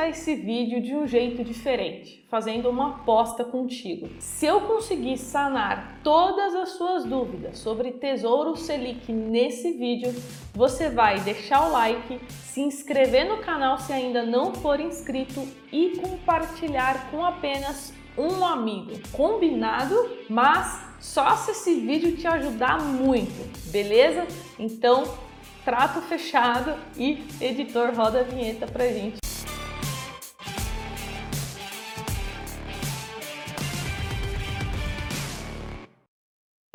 começar esse vídeo de um jeito diferente, fazendo uma aposta contigo. Se eu conseguir sanar todas as suas dúvidas sobre Tesouro Selic nesse vídeo, você vai deixar o like, se inscrever no canal se ainda não for inscrito e compartilhar com apenas um amigo. Combinado? Mas só se esse vídeo te ajudar muito, beleza? Então, trato fechado e editor roda a vinheta pra gente.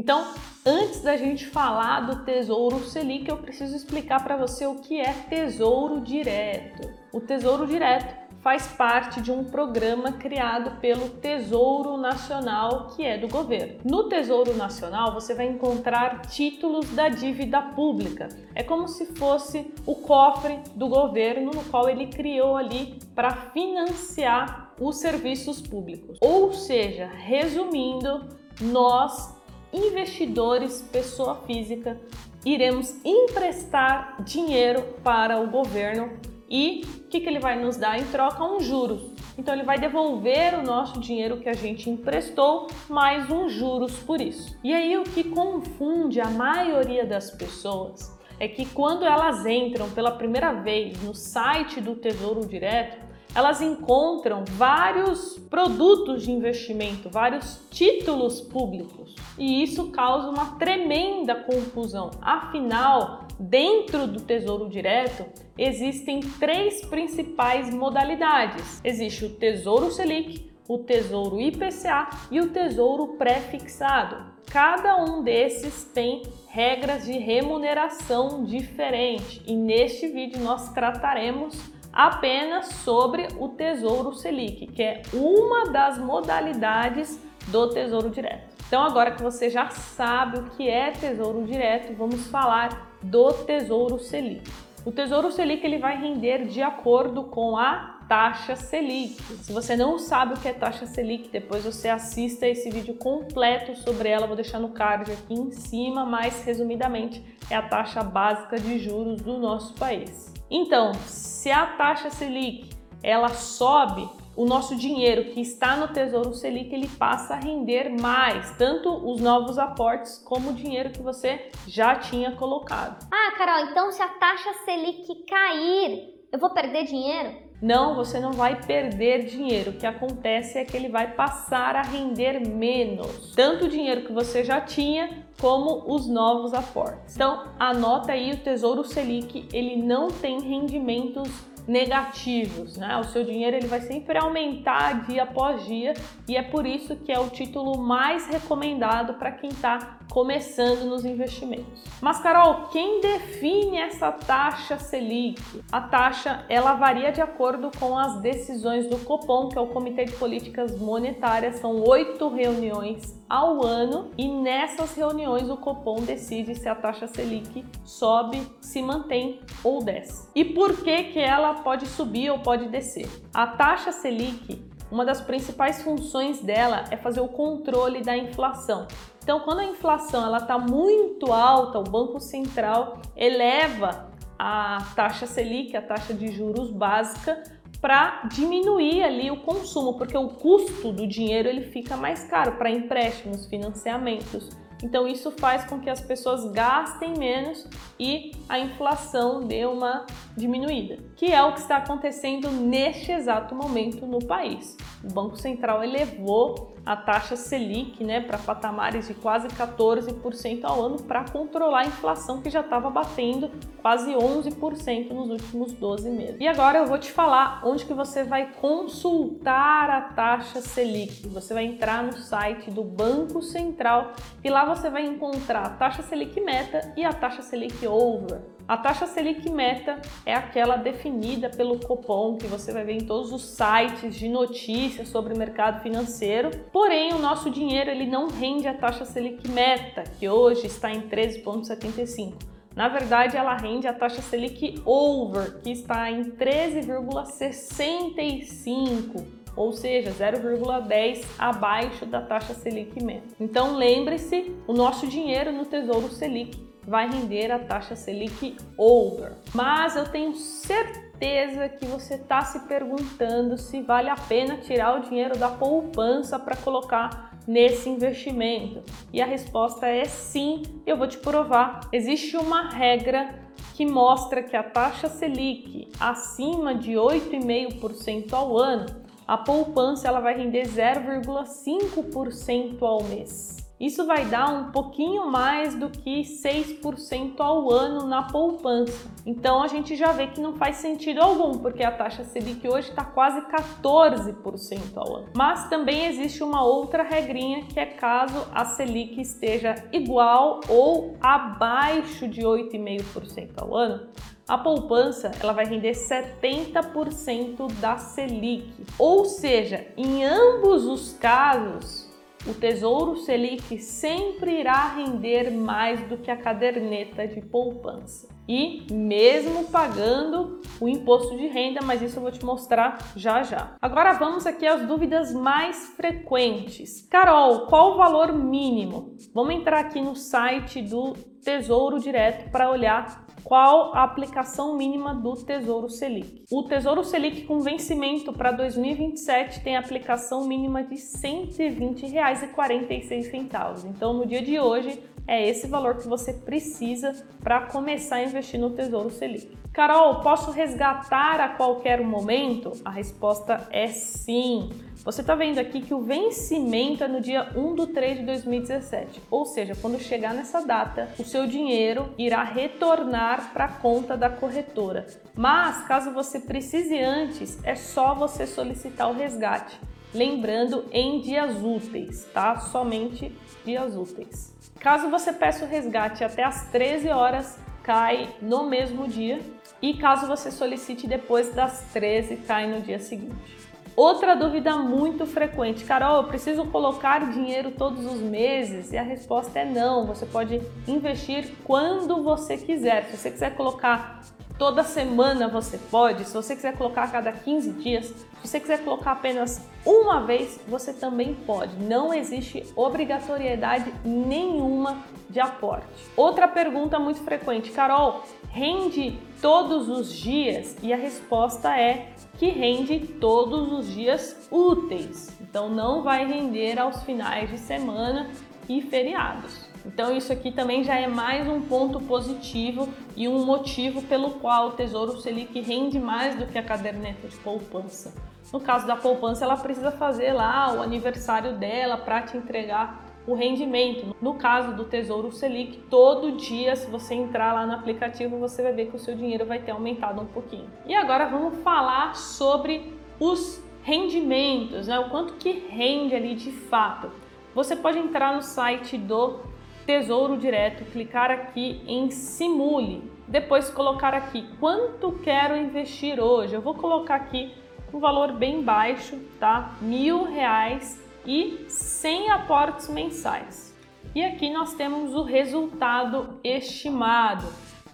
Então, antes da gente falar do Tesouro Selic, eu preciso explicar para você o que é Tesouro Direto. O Tesouro Direto faz parte de um programa criado pelo Tesouro Nacional, que é do governo. No Tesouro Nacional, você vai encontrar títulos da dívida pública. É como se fosse o cofre do governo no qual ele criou ali para financiar os serviços públicos. Ou seja, resumindo, nós investidores, pessoa física, iremos emprestar dinheiro para o governo e o que, que ele vai nos dar em troca? Um juros. Então ele vai devolver o nosso dinheiro que a gente emprestou mais uns juros por isso. E aí o que confunde a maioria das pessoas é que quando elas entram pela primeira vez no site do Tesouro Direto, elas encontram vários produtos de investimento, vários títulos públicos. E isso causa uma tremenda confusão. Afinal, dentro do Tesouro Direto, existem três principais modalidades. Existe o Tesouro Selic, o Tesouro IPCA e o Tesouro Pré-fixado. Cada um desses tem regras de remuneração diferente e neste vídeo nós trataremos apenas sobre o Tesouro Selic, que é uma das modalidades do Tesouro Direto. Então, agora que você já sabe o que é Tesouro Direto, vamos falar do Tesouro Selic. O Tesouro Selic ele vai render de acordo com a taxa Selic. Se você não sabe o que é taxa Selic, depois você assista esse vídeo completo sobre ela, vou deixar no card aqui em cima, mas resumidamente é a taxa básica de juros do nosso país. Então, se a taxa Selic ela sobe, o nosso dinheiro que está no Tesouro Selic ele passa a render mais, tanto os novos aportes como o dinheiro que você já tinha colocado. Ah, Carol, então se a taxa Selic cair, eu vou perder dinheiro? Não, você não vai perder dinheiro. O que acontece é que ele vai passar a render menos, tanto o dinheiro que você já tinha como os novos aportes. Então, anota aí o Tesouro Selic, ele não tem rendimentos negativos, né? O seu dinheiro ele vai sempre aumentar dia após dia e é por isso que é o título mais recomendado para quem está começando nos investimentos. Mas Carol, quem define essa taxa Selic? A taxa ela varia de acordo com as decisões do Copom, que é o Comitê de Políticas Monetárias. São oito reuniões ao ano e nessas reuniões o Copom decide se a taxa Selic sobe, se mantém ou desce. E por que que ela pode subir ou pode descer? A taxa Selic, uma das principais funções dela é fazer o controle da inflação. Então, quando a inflação ela está muito alta, o Banco Central eleva a taxa Selic, a taxa de juros básica, para diminuir ali o consumo, porque o custo do dinheiro ele fica mais caro para empréstimos, financiamentos. Então isso faz com que as pessoas gastem menos e a inflação dê uma diminuída, que é o que está acontecendo neste exato momento no país. O Banco Central elevou a taxa Selic né, para patamares de quase 14% ao ano para controlar a inflação que já estava batendo quase 11% nos últimos 12 meses. E agora eu vou te falar onde que você vai consultar a taxa Selic. Você vai entrar no site do Banco Central e lá você vai encontrar a taxa Selic Meta e a taxa Selic Over. A taxa Selic Meta é aquela definida pelo Copom, que você vai ver em todos os sites de notícias sobre o mercado financeiro. Porém, o nosso dinheiro ele não rende a taxa Selic Meta, que hoje está em 13,75. Na verdade, ela rende a taxa Selic Over, que está em 13,65 ou seja, 0,10 abaixo da taxa Selic Meta. Então lembre-se, o nosso dinheiro no Tesouro Selic vai render a taxa Selic over. Mas eu tenho certeza que você está se perguntando se vale a pena tirar o dinheiro da poupança para colocar nesse investimento. E a resposta é sim, eu vou te provar. Existe uma regra que mostra que a taxa Selic acima de 8,5% ao ano, a poupança ela vai render 0,5% ao mês. Isso vai dar um pouquinho mais do que 6% ao ano na poupança. Então a gente já vê que não faz sentido algum, porque a taxa Selic hoje está quase 14% ao ano. Mas também existe uma outra regrinha que é caso a Selic esteja igual ou abaixo de 8,5% ao ano, a poupança ela vai render 70% da Selic. Ou seja, em ambos os casos, o Tesouro Selic sempre irá render mais do que a caderneta de poupança. E mesmo pagando o imposto de renda, mas isso eu vou te mostrar já já. Agora vamos aqui às dúvidas mais frequentes. Carol, qual o valor mínimo? Vamos entrar aqui no site do Tesouro Direto para olhar qual a aplicação mínima do Tesouro Selic. O Tesouro Selic com vencimento para 2027 tem aplicação mínima de R$ 120,46. Então, no dia de hoje, é esse valor que você precisa para começar a investir no Tesouro Selic. Carol, posso resgatar a qualquer momento? A resposta é sim. Você está vendo aqui que o vencimento é no dia 1 de 3 de 2017, ou seja, quando chegar nessa data, o seu dinheiro irá retornar para a conta da corretora. Mas, caso você precise antes, é só você solicitar o resgate. Lembrando, em dias úteis, tá? Somente dias úteis. Caso você peça o resgate até as 13 horas, cai no mesmo dia. E caso você solicite depois das 13, cai no dia seguinte. Outra dúvida muito frequente, Carol, eu preciso colocar dinheiro todos os meses? E a resposta é não. Você pode investir quando você quiser. Se você quiser colocar toda semana, você pode. Se você quiser colocar a cada 15 dias, se você quiser colocar apenas uma vez, você também pode. Não existe obrigatoriedade nenhuma de aporte. Outra pergunta muito frequente, Carol, rende todos os dias? E a resposta é que rende todos os dias úteis. Então não vai render aos finais de semana e feriados. Então isso aqui também já é mais um ponto positivo e um motivo pelo qual o Tesouro Selic rende mais do que a caderneta de poupança. No caso da poupança, ela precisa fazer lá o aniversário dela para te entregar o rendimento. No caso do Tesouro Selic, todo dia, se você entrar lá no aplicativo, você vai ver que o seu dinheiro vai ter aumentado um pouquinho. E agora vamos falar sobre os rendimentos, né? O quanto que rende ali de fato. Você pode entrar no site do Tesouro Direto, clicar aqui em Simule, depois colocar aqui quanto quero investir hoje. Eu vou colocar aqui um valor bem baixo, tá? Mil reais e sem aportes mensais. E aqui nós temos o resultado estimado.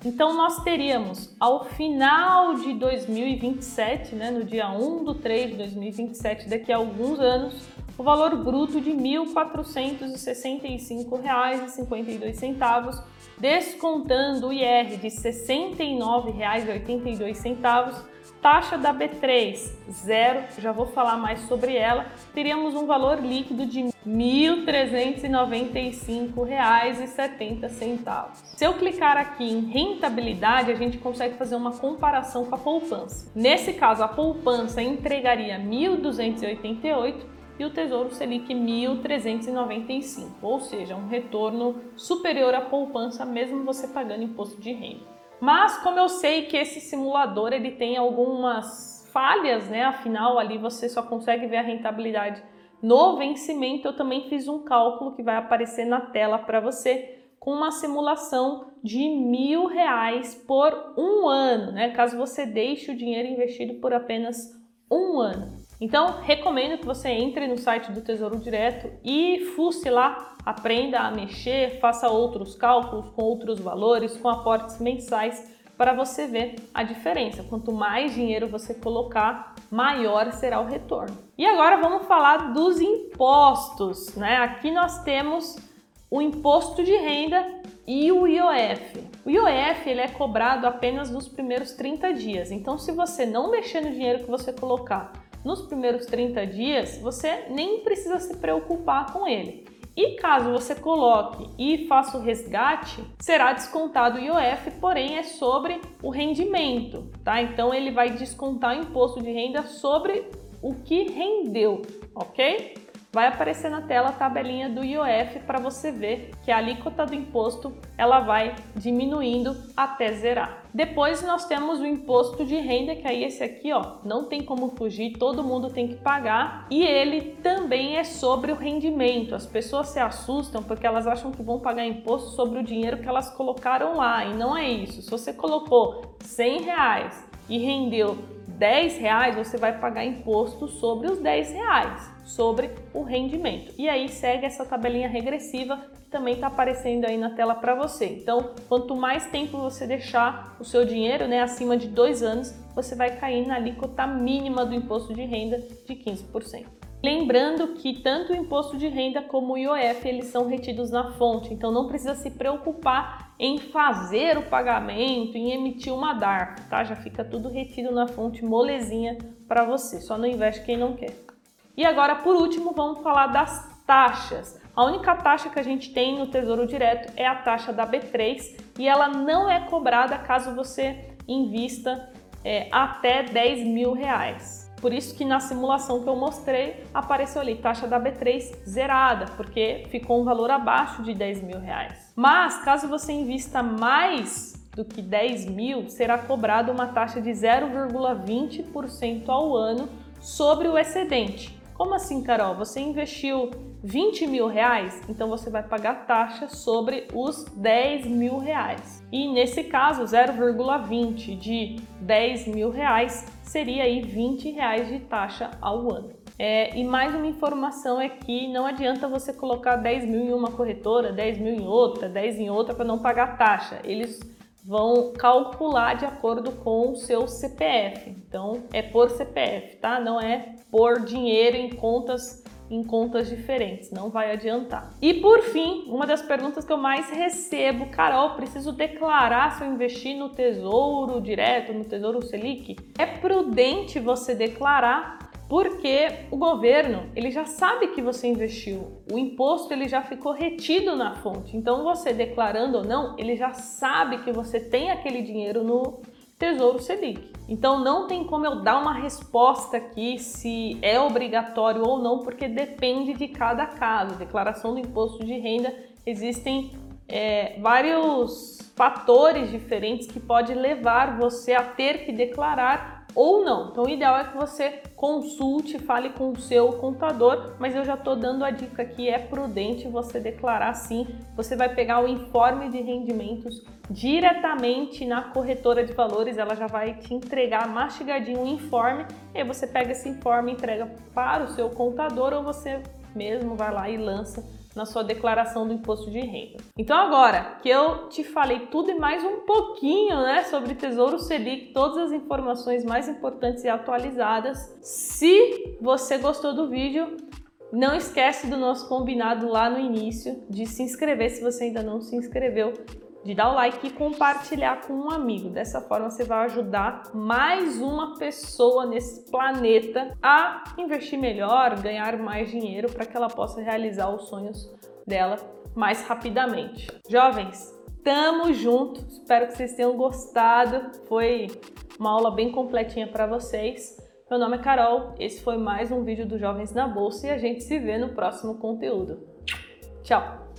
Então nós teríamos ao final de 2027, né, no dia 1 do 3 de 2027, daqui a alguns anos, o valor bruto de R$ 1.465,52, descontando o IR de R$ 69,82 Taxa da B3, zero, já vou falar mais sobre ela. Teríamos um valor líquido de R$ 1.395,70. Se eu clicar aqui em rentabilidade, a gente consegue fazer uma comparação com a poupança. Nesse caso, a poupança entregaria 1.288 e o Tesouro Selic 1.395, ou seja, um retorno superior à poupança mesmo você pagando imposto de renda. Mas como eu sei que esse simulador ele tem algumas falhas, né? Afinal, ali você só consegue ver a rentabilidade no vencimento. Eu também fiz um cálculo que vai aparecer na tela para você com uma simulação de mil reais por um ano, né? Caso você deixe o dinheiro investido por apenas um ano. Então, recomendo que você entre no site do Tesouro Direto e fuce lá, aprenda a mexer, faça outros cálculos com outros valores, com aportes mensais, para você ver a diferença. Quanto mais dinheiro você colocar, maior será o retorno. E agora vamos falar dos impostos, né? Aqui nós temos o imposto de renda E o IOF? O IOF ele é cobrado apenas nos primeiros 30 dias. Então, se você não mexer no dinheiro que você colocar nos primeiros 30 dias, você nem precisa se preocupar com ele. E caso você coloque e faça o resgate, será descontado o IOF, porém é sobre o rendimento, tá? Então ele vai descontar o imposto de renda sobre o que rendeu, ok? Vai aparecer na tela a tabelinha do IOF para você ver que a alíquota do imposto ela vai diminuindo até zerar. Depois nós temos o imposto de renda, que aí esse aqui, ó, não tem como fugir, todo mundo tem que pagar, e ele também é sobre o rendimento. As pessoas se assustam porque elas acham que vão pagar imposto sobre o dinheiro que elas colocaram lá, e não é isso. Se você colocou 100 reais e rendeu 10 reais, você vai pagar imposto sobre os 10 reais, sobre o rendimento. E aí segue essa tabelinha regressiva que também está aparecendo aí na tela para você. Então, quanto mais tempo você deixar o seu dinheiro, né, acima de dois anos, você vai cair na alíquota mínima do imposto de renda de 15%. Lembrando que tanto o imposto de renda como o IOF eles são retidos na fonte, então não precisa se preocupar em fazer o pagamento, em emitir uma DARF, tá? Já fica tudo retido na fonte molezinha para você, só não investe quem não quer. E agora, por último, vamos falar das taxas. A única taxa que a gente tem no Tesouro Direto é a taxa da B3 e ela não é cobrada caso você invista é, até 10 mil reais. Por isso que na simulação que eu mostrei apareceu ali taxa da B3 zerada, porque ficou um valor abaixo de 10 mil reais. Mas caso você invista mais do que 10 mil, será cobrada uma taxa de 0,20% ao ano sobre o excedente. Como assim, Carol? Você investiu 20 mil reais, então você vai pagar taxa sobre os 10 mil reais. E nesse caso, 0,20 de 10 mil reais seria aí 20 reais de taxa ao ano. É, e mais uma informação é que não adianta você colocar 10 mil em uma corretora, 10 mil em outra, 10 em outra para não pagar taxa. Eles vão calcular de acordo com o seu CPF. Então é por CPF, tá? Não é por dinheiro em contas em contas diferentes, não vai adiantar. E por fim, uma das perguntas que eu mais recebo, Carol, preciso declarar se eu investir no Tesouro Direto, no Tesouro Selic? É prudente você declarar porque o governo ele já sabe que você investiu, o imposto ele já ficou retido na fonte. Então você declarando ou não, ele já sabe que você tem aquele dinheiro no Tesouro Selic. Então não tem como eu dar uma resposta aqui se é obrigatório ou não, porque depende de cada caso. Declaração do imposto de renda existem é, vários fatores diferentes que pode levar você a ter que declarar ou não. Então, o ideal é que você consulte, fale com o seu contador, mas eu já estou dando a dica que é prudente você declarar sim. Você vai pegar o informe de rendimentos diretamente na corretora de valores, ela já vai te entregar mastigadinho o informe, e aí você pega esse informe entrega para o seu contador ou você mesmo vai lá e lança na sua declaração do imposto de renda. Então agora que eu te falei tudo e mais um pouquinho, né, sobre Tesouro Selic, todas as informações mais importantes e atualizadas. Se você gostou do vídeo, não esquece do nosso combinado lá no início de se inscrever se você ainda não se inscreveu de dar o like e compartilhar com um amigo. Dessa forma você vai ajudar mais uma pessoa nesse planeta a investir melhor, ganhar mais dinheiro para que ela possa realizar os sonhos dela mais rapidamente. Jovens, tamo junto. Espero que vocês tenham gostado. Foi uma aula bem completinha para vocês. Meu nome é Carol, esse foi mais um vídeo do Jovens na Bolsa e a gente se vê no próximo conteúdo. Tchau!